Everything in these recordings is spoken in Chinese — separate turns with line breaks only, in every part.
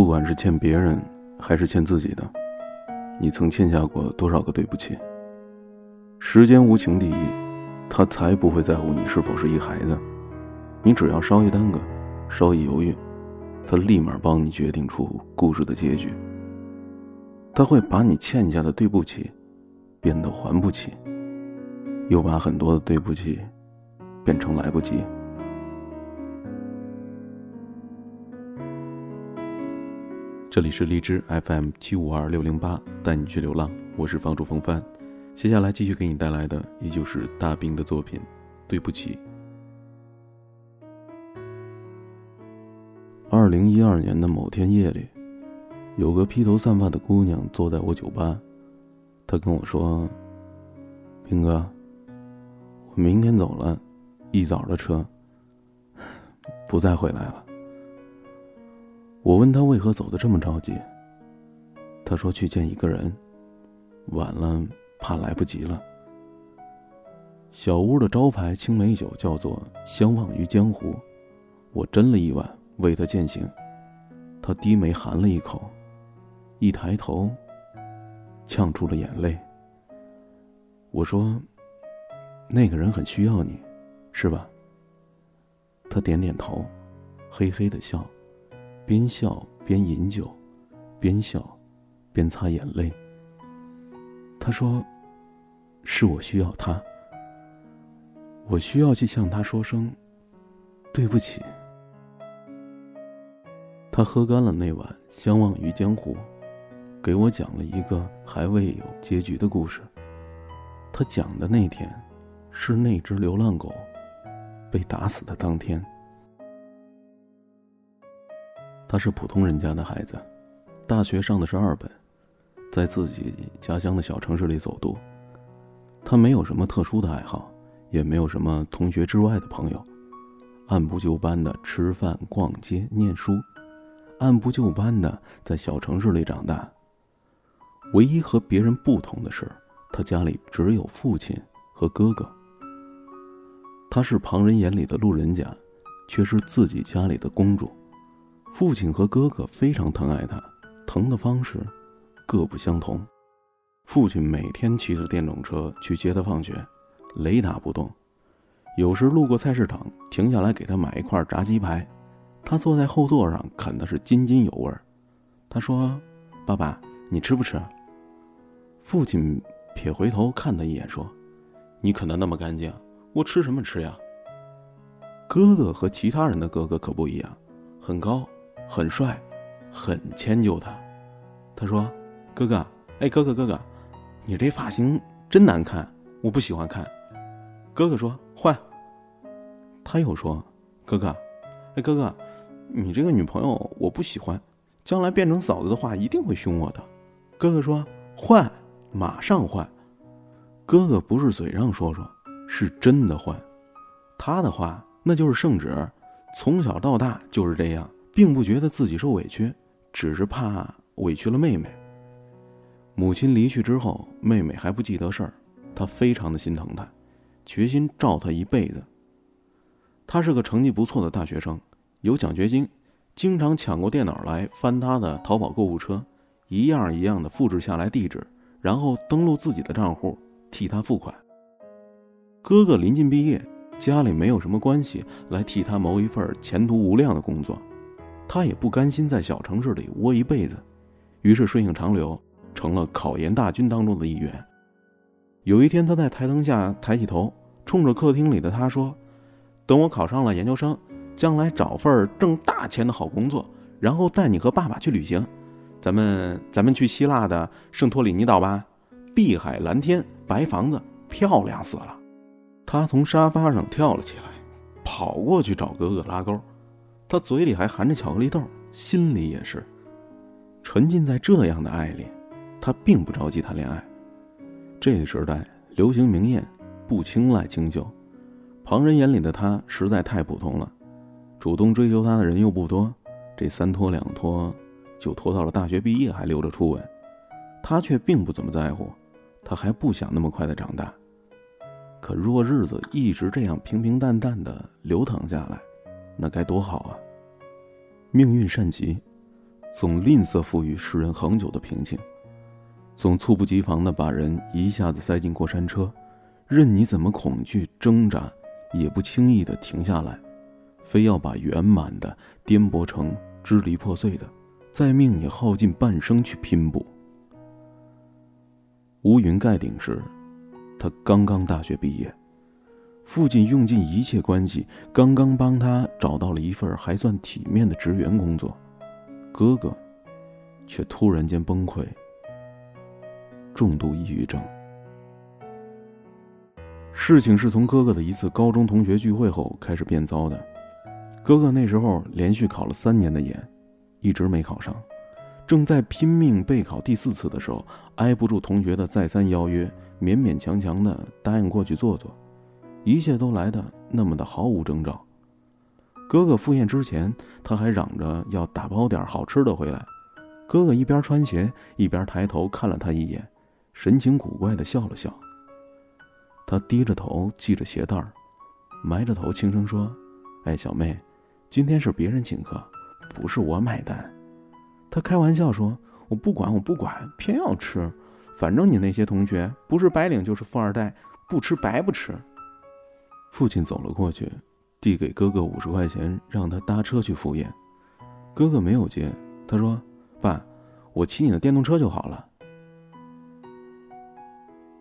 不管是欠别人，还是欠自己的，你曾欠下过多少个对不起？时间无情第一，他才不会在乎你是否是一孩子。你只要稍一耽搁，稍一犹豫，他立马帮你决定出故事的结局。他会把你欠下的对不起，变得还不起，又把很多的对不起，变成来不及。这里是荔枝 FM 七五二六零八，带你去流浪。我是房主风帆，接下来继续给你带来的依旧是大兵的作品。对不起。二零一二年的某天夜里，有个披头散发的姑娘坐在我酒吧，她跟我说：“兵哥，我明天走了，一早的车，不再回来了。”我问他为何走的这么着急。他说去见一个人，晚了怕来不及了。小屋的招牌青梅酒叫做“相忘于江湖”，我斟了一碗为他饯行。他低眉含了一口，一抬头，呛出了眼泪。我说：“那个人很需要你，是吧？”他点点头，嘿嘿的笑。边笑边饮酒，边笑，边擦眼泪。他说：“是我需要他，我需要去向他说声对不起。”他喝干了那碗相忘于江湖，给我讲了一个还未有结局的故事。他讲的那天，是那只流浪狗被打死的当天。他是普通人家的孩子，大学上的是二本，在自己家乡的小城市里走读。他没有什么特殊的爱好，也没有什么同学之外的朋友，按部就班的吃饭、逛街、念书，按部就班的在小城市里长大。唯一和别人不同的是，他家里只有父亲和哥哥。他是旁人眼里的路人甲，却是自己家里的公主。父亲和哥哥非常疼爱他，疼的方式各不相同。父亲每天骑着电动车去接他放学，雷打不动。有时路过菜市场，停下来给他买一块炸鸡排，他坐在后座上啃的是津津有味。他说：“爸爸，你吃不吃？”父亲撇回头看他一眼，说：“你啃的那么干净，我吃什么吃呀？”哥哥和其他人的哥哥可不一样，很高。很帅，很迁就他。他说：“哥哥，哎，哥哥，哥哥，你这发型真难看，我不喜欢看。”哥哥说：“换。”他又说：“哥哥，哎，哥哥，你这个女朋友我不喜欢，将来变成嫂子的话一定会凶我的。”哥哥说：“换，马上换。”哥哥不是嘴上说说，是真的换。他的话那就是圣旨，从小到大就是这样。并不觉得自己受委屈，只是怕委屈了妹妹。母亲离去之后，妹妹还不记得事儿，他非常的心疼她，决心照她一辈子。他是个成绩不错的大学生，有奖学金，经常抢过电脑来翻他的淘宝购物车，一样一样的复制下来地址，然后登录自己的账户替他付款。哥哥临近毕业，家里没有什么关系来替他谋一份前途无量的工作。他也不甘心在小城市里窝一辈子，于是顺应长流，成了考研大军当中的一员。有一天，他在台灯下抬起头，冲着客厅里的他说：“等我考上了研究生，将来找份挣大钱的好工作，然后带你和爸爸去旅行。咱们咱们去希腊的圣托里尼岛吧，碧海蓝天，白房子，漂亮死了。”他从沙发上跳了起来，跑过去找哥哥拉钩。他嘴里还含着巧克力豆，心里也是沉浸在这样的爱里。他并不着急谈恋爱。这个时代流行明艳，不青睐清秀。旁人眼里的他实在太普通了，主动追求他的人又不多。这三拖两拖，就拖到了大学毕业还留着初吻。他却并不怎么在乎，他还不想那么快的长大。可若日子一直这样平平淡淡的流淌下来，那该多好啊！命运善极，总吝啬赋予世人恒久的平静，总猝不及防的把人一下子塞进过山车，任你怎么恐惧挣扎，也不轻易的停下来，非要把圆满的颠簸成支离破碎的，再命你耗尽半生去拼搏。乌云盖顶时，他刚刚大学毕业，父亲用尽一切关系，刚刚帮他找到了一份还算体面的职员工作，哥哥，却突然间崩溃，重度抑郁症。事情是从哥哥的一次高中同学聚会后开始变糟的，哥哥那时候连续考了三年的研，一直没考上。正在拼命备考第四次的时候，挨不住同学的再三邀约，勉勉强强的答应过去坐坐，一切都来的那么的毫无征兆。哥哥赴宴之前，他还嚷着要打包点好吃的回来。哥哥一边穿鞋，一边抬头看了他一眼，神情古怪的笑了笑。他低着头系着鞋带儿，埋着头轻声说：“哎，小妹，今天是别人请客，不是我买单。”他开玩笑说：“我不管，我不管，偏要吃。反正你那些同学不是白领就是富二代，不吃白不吃。”父亲走了过去，递给哥哥五十块钱，让他搭车去赴宴。哥哥没有接，他说：“爸，我骑你的电动车就好了。”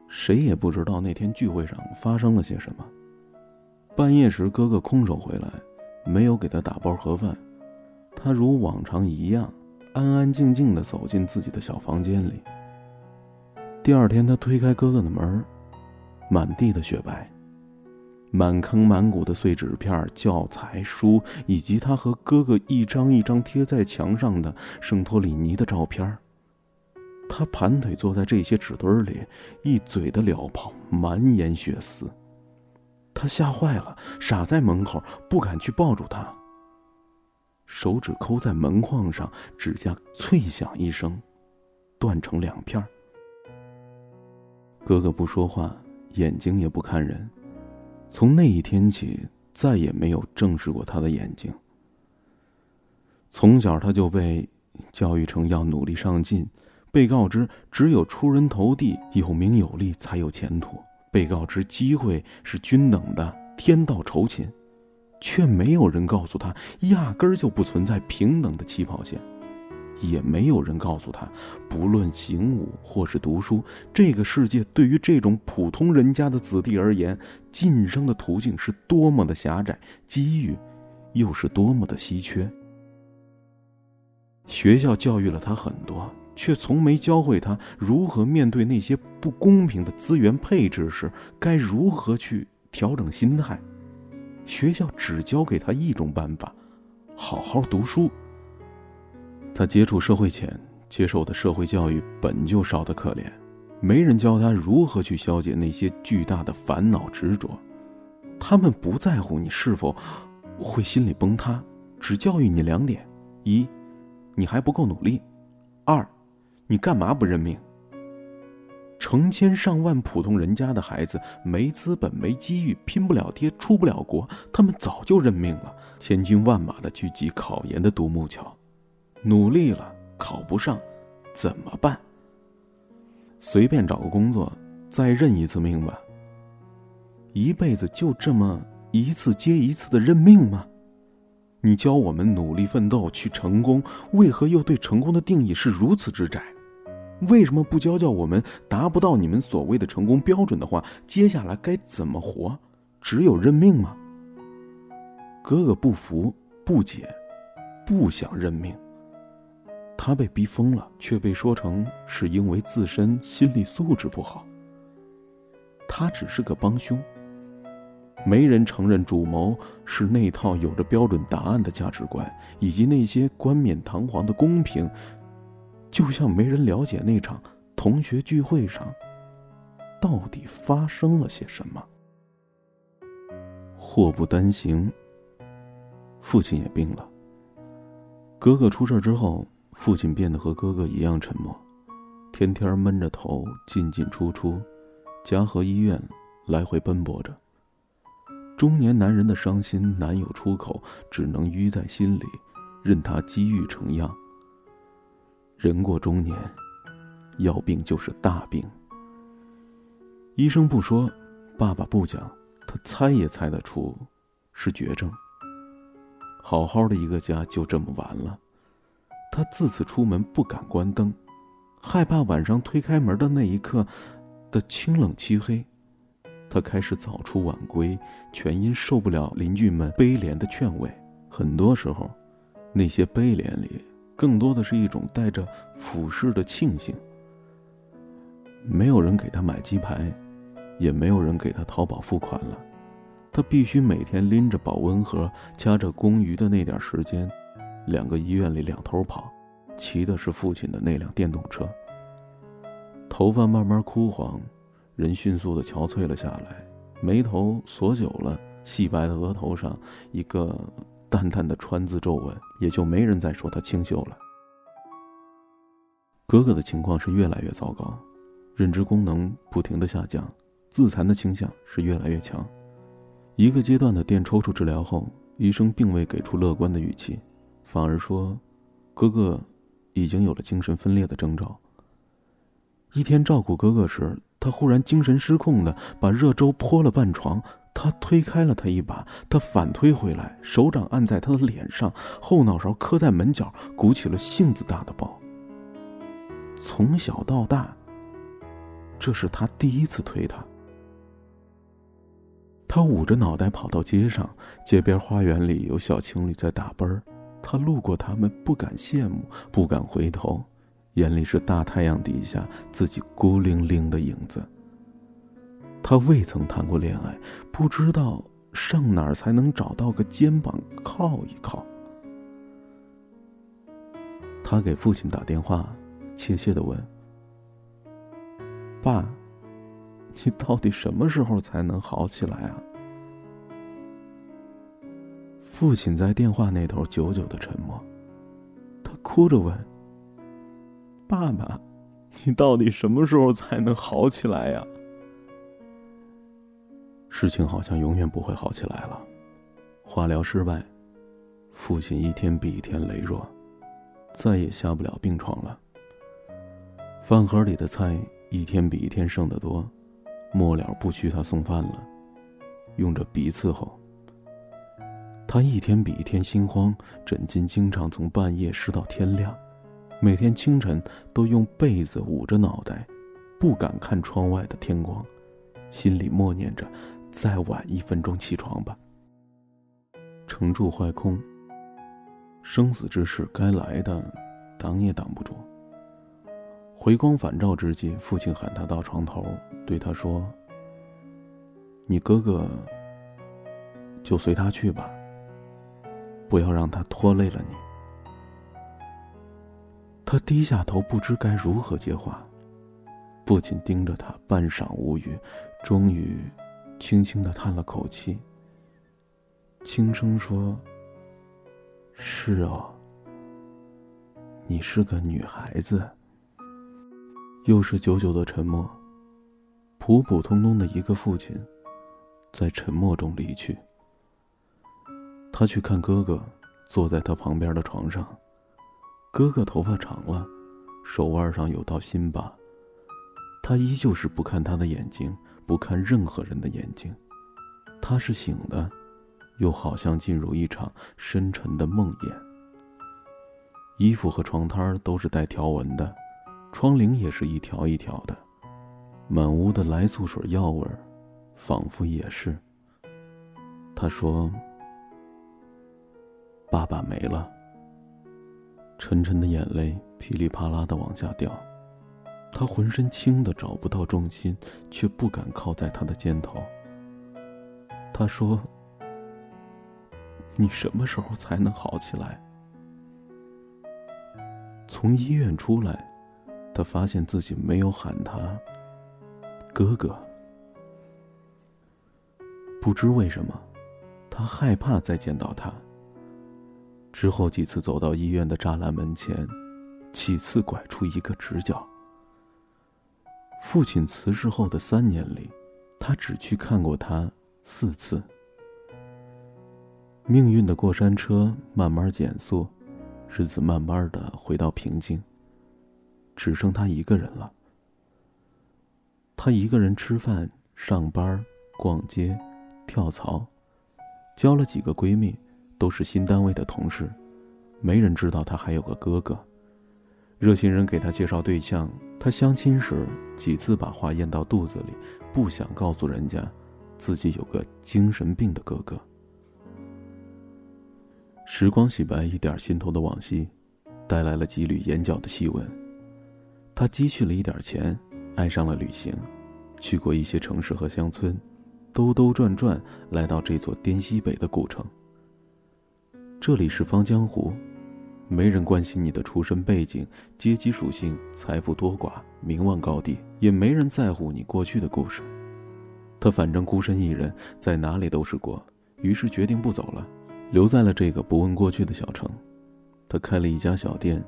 谁也不知道那天聚会上发生了些什么。半夜时，哥哥空手回来，没有给他打包盒饭，他如往常一样。安安静静的走进自己的小房间里。第二天，他推开哥哥的门，满地的雪白，满坑满谷的碎纸片、教材书，以及他和哥哥一张一张贴在墙上的圣托里尼的照片。他盘腿坐在这些纸堆里，一嘴的燎泡，满眼血丝。他吓坏了，傻在门口，不敢去抱住他。手指抠在门框上，指甲脆响一声，断成两片。哥哥不说话，眼睛也不看人，从那一天起，再也没有正视过他的眼睛。从小他就被教育成要努力上进，被告知只有出人头地、有名有利才有前途，被告知机会是均等的，天道酬勤。却没有人告诉他，压根儿就不存在平等的起跑线，也没有人告诉他，不论行武或是读书，这个世界对于这种普通人家的子弟而言，晋升的途径是多么的狭窄，机遇又是多么的稀缺。学校教育了他很多，却从没教会他如何面对那些不公平的资源配置时，该如何去调整心态。学校只教给他一种办法：好好读书。他接触社会前接受的社会教育本就少得可怜，没人教他如何去消解那些巨大的烦恼执着。他们不在乎你是否会心理崩塌，只教育你两点：一，你还不够努力；二，你干嘛不认命？成千上万普通人家的孩子没资本、没机遇、拼不了爹、出不了国，他们早就认命了，千军万马的去挤考研的独木桥，努力了考不上，怎么办？随便找个工作，再认一次命吧。一辈子就这么一次接一次的认命吗？你教我们努力奋斗去成功，为何又对成功的定义是如此之窄？为什么不教教我们达不到你们所谓的成功标准的话，接下来该怎么活？只有认命吗？哥哥不服、不解、不想认命。他被逼疯了，却被说成是因为自身心理素质不好。他只是个帮凶。没人承认主谋是那套有着标准答案的价值观，以及那些冠冕堂皇的公平。就像没人了解那场同学聚会上，到底发生了些什么。祸不单行，父亲也病了。哥哥出事之后，父亲变得和哥哥一样沉默，天天闷着头进进出出，家和医院来回奔波着。中年男人的伤心难有出口，只能淤在心里，任他积郁成样。人过中年，要病就是大病。医生不说，爸爸不讲，他猜也猜得出，是绝症。好好的一个家就这么完了。他自此出门不敢关灯，害怕晚上推开门的那一刻的清冷漆黑。他开始早出晚归，全因受不了邻居们悲怜的劝慰。很多时候，那些悲怜里，更多的是一种带着俯视的庆幸。没有人给他买鸡排。也没有人给他淘宝付款了，他必须每天拎着保温盒，掐着公余的那点时间，两个医院里两头跑，骑的是父亲的那辆电动车。头发慢慢枯黄，人迅速的憔悴了下来，眉头锁久了，细白的额头上一个淡淡的川字皱纹，也就没人再说他清秀了。哥哥的情况是越来越糟糕，认知功能不停的下降。自残的倾向是越来越强。一个阶段的电抽搐治疗后，医生并未给出乐观的语气，反而说：“哥哥已经有了精神分裂的征兆。”一天照顾哥哥时，他忽然精神失控的把热粥泼了半床。他推开了他一把，他反推回来，手掌按在他的脸上，后脑勺磕在门角，鼓起了杏子大的包。从小到大，这是他第一次推他。他捂着脑袋跑到街上，街边花园里有小情侣在打啵儿。他路过他们，不敢羡慕，不敢回头，眼里是大太阳底下自己孤零零的影子。他未曾谈过恋爱，不知道上哪儿才能找到个肩膀靠一靠。他给父亲打电话，怯怯的问：“爸。”你到底什么时候才能好起来啊？父亲在电话那头久久的沉默，他哭着问：“爸爸，你到底什么时候才能好起来呀？”事情好像永远不会好起来了。化疗失败，父亲一天比一天羸弱，再也下不了病床了。饭盒里的菜一天比一天剩得多。末了不需他送饭了，用着鼻伺候。他一天比一天心慌，枕巾经常从半夜湿到天亮，每天清晨都用被子捂着脑袋，不敢看窗外的天光，心里默念着：再晚一分钟起床吧。成住坏空，生死之事该来的，挡也挡不住。回光返照之际，父亲喊他到床头，对他说：“你哥哥就随他去吧，不要让他拖累了你。”他低下头，不知该如何接话。父亲盯着他，半晌无语，终于轻轻的叹了口气，轻声说：“是哦，你是个女孩子。”又是久久的沉默。普普通通的一个父亲，在沉默中离去。他去看哥哥，坐在他旁边的床上。哥哥头发长了，手腕上有道新疤。他依旧是不看他的眼睛，不看任何人的眼睛。他是醒的，又好像进入一场深沉的梦魇。衣服和床单都是带条纹的。窗棂也是一条一条的，满屋的来醋水药味儿，仿佛也是。他说：“爸爸没了。”沉沉的眼泪噼里啪啦的往下掉，他浑身轻的找不到重心，却不敢靠在他的肩头。他说：“你什么时候才能好起来？”从医院出来。他发现自己没有喊他哥哥，不知为什么，他害怕再见到他。之后几次走到医院的栅栏门前，几次拐出一个直角。父亲辞世后的三年里，他只去看过他四次。命运的过山车慢慢减速，日子慢慢的回到平静。只剩他一个人了。他一个人吃饭、上班、逛街、跳槽，交了几个闺蜜，都是新单位的同事，没人知道他还有个哥哥。热心人给他介绍对象，他相亲时几次把话咽到肚子里，不想告诉人家，自己有个精神病的哥哥。时光洗白一点心头的往昔，带来了几缕眼角的细纹。他积蓄了一点钱。爱上了旅行，去过一些城市和乡村，兜兜转转来到这座滇西北的古城。这里是方江湖，没人关心你的出身背景、阶级属性、财富多寡、名望高低，也没人在乎你过去的故事。他反正孤身一人，在哪里都是过，于是决定不走了，留在了这个不问过去的小城。他开了一家小店，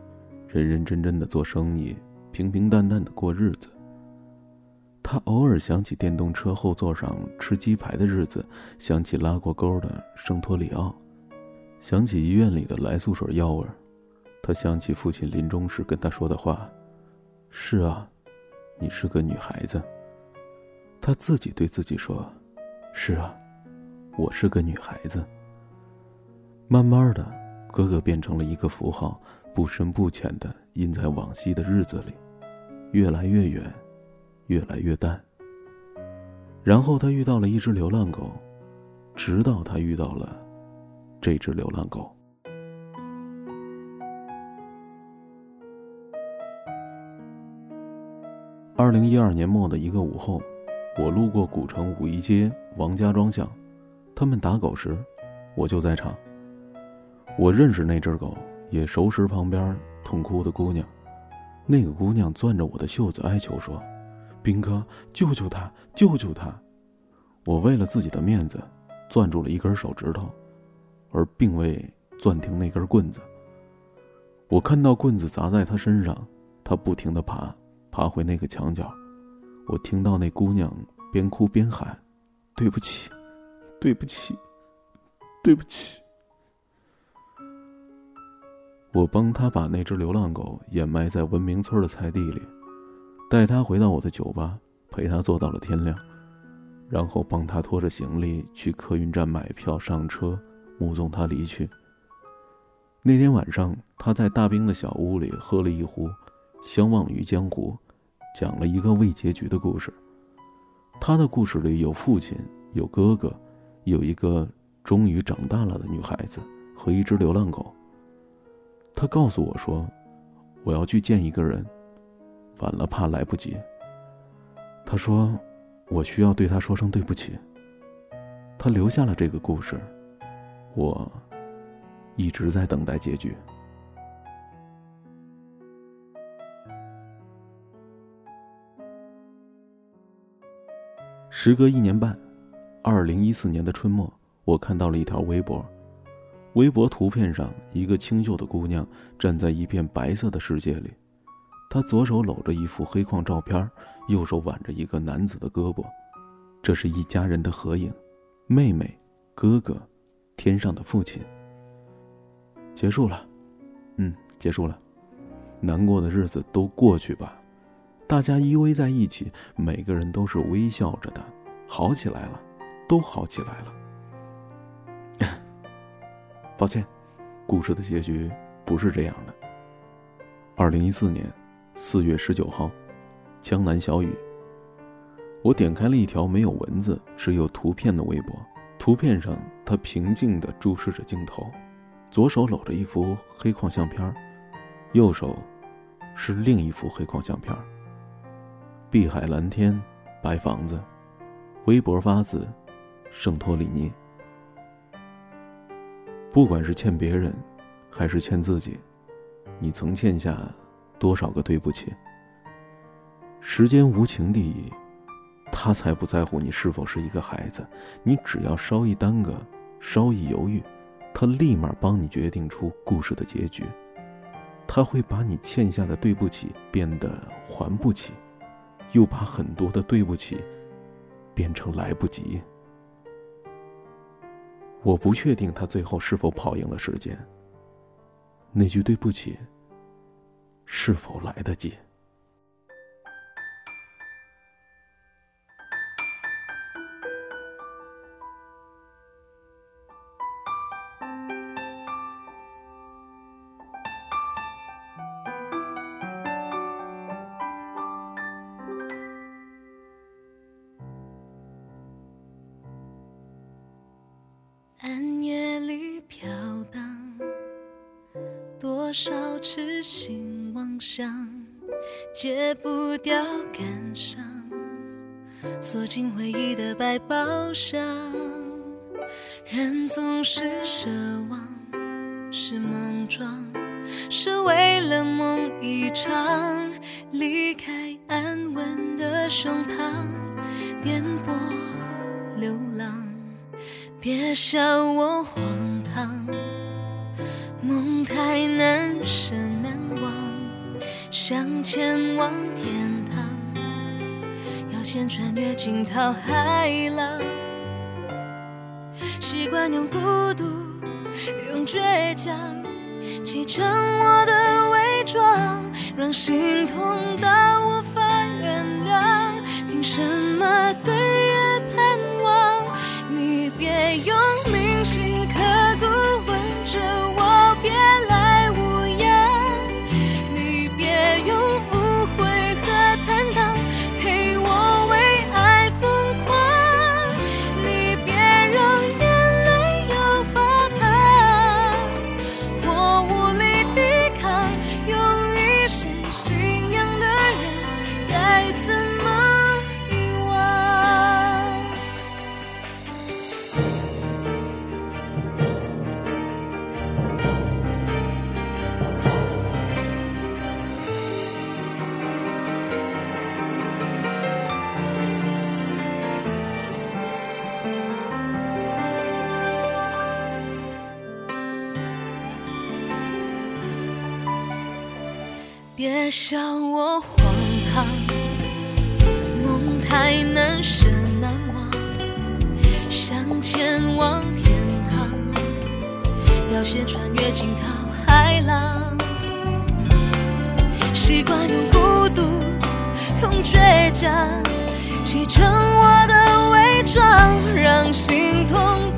认认真真的做生意，平平淡淡的过日子。他偶尔想起电动车后座上吃鸡排的日子，想起拉过钩的圣托里奥，想起医院里的来素水药味他想起父亲临终时跟他说的话：“是啊，你是个女孩子。”他自己对自己说：“是啊，我是个女孩子。”慢慢的，哥哥变成了一个符号，不深不浅的印在往昔的日子里，越来越远。越来越淡。然后他遇到了一只流浪狗，直到他遇到了这只流浪狗。二零一二年末的一个午后，我路过古城五一街王家庄巷，他们打狗时，我就在场。我认识那只狗，也熟识旁边痛哭的姑娘。那个姑娘攥着我的袖子哀求说。兵哥，救救他！救救他！我为了自己的面子，攥住了一根手指头，而并未攥停那根棍子。我看到棍子砸在他身上，他不停的爬，爬回那个墙角。我听到那姑娘边哭边喊：“对不起，对不起，对不起。”我帮他把那只流浪狗掩埋在文明村的菜地里。带他回到我的酒吧，陪他坐到了天亮，然后帮他拖着行李去客运站买票上车，目送他离去。那天晚上，他在大兵的小屋里喝了一壶《相忘于江湖》，讲了一个未结局的故事。他的故事里有父亲，有哥哥，有一个终于长大了的女孩子和一只流浪狗。他告诉我说：“我要去见一个人。”晚了，怕来不及。他说：“我需要对他说声对不起。”他留下了这个故事，我一直在等待结局。时隔一年半，二零一四年的春末，我看到了一条微博。微博图片上，一个清秀的姑娘站在一片白色的世界里。她左手搂着一幅黑框照片，右手挽着一个男子的胳膊，这是一家人的合影，妹妹、哥哥、天上的父亲。结束了，嗯，结束了，难过的日子都过去吧，大家依偎在一起，每个人都是微笑着的，好起来了，都好起来了。抱歉，故事的结局不是这样的。二零一四年。四月十九号，江南小雨。我点开了一条没有文字、只有图片的微博。图片上，他平静地注视着镜头，左手搂着一幅黑框相片，右手是另一幅黑框相片。碧海蓝天，白房子。微博发自圣托里尼。不管是欠别人，还是欠自己，你曾欠下。多少个对不起？时间无情地，他才不在乎你是否是一个孩子。你只要稍一耽搁，稍一犹豫，他立马帮你决定出故事的结局。他会把你欠下的对不起变得还不起，又把很多的对不起变成来不及。我不确定他最后是否跑赢了时间。那句对不起。是否来得及？
多少痴心妄想，戒不掉感伤，锁进回忆的百宝箱。人总是奢望，是莽撞，是为了梦一场，离开安稳的胸膛，颠簸流浪。别笑我穿越惊涛骇浪。习惯用孤独，用倔强，砌成我的伪装，让心痛到无法原谅。凭什么对月盼望？你别用铭心刻骨吻着我，别笑我荒唐，梦太难舍难忘，想前往天堂，要先穿越惊涛骇浪。习惯用孤独，用倔强，砌成我的伪装，让心痛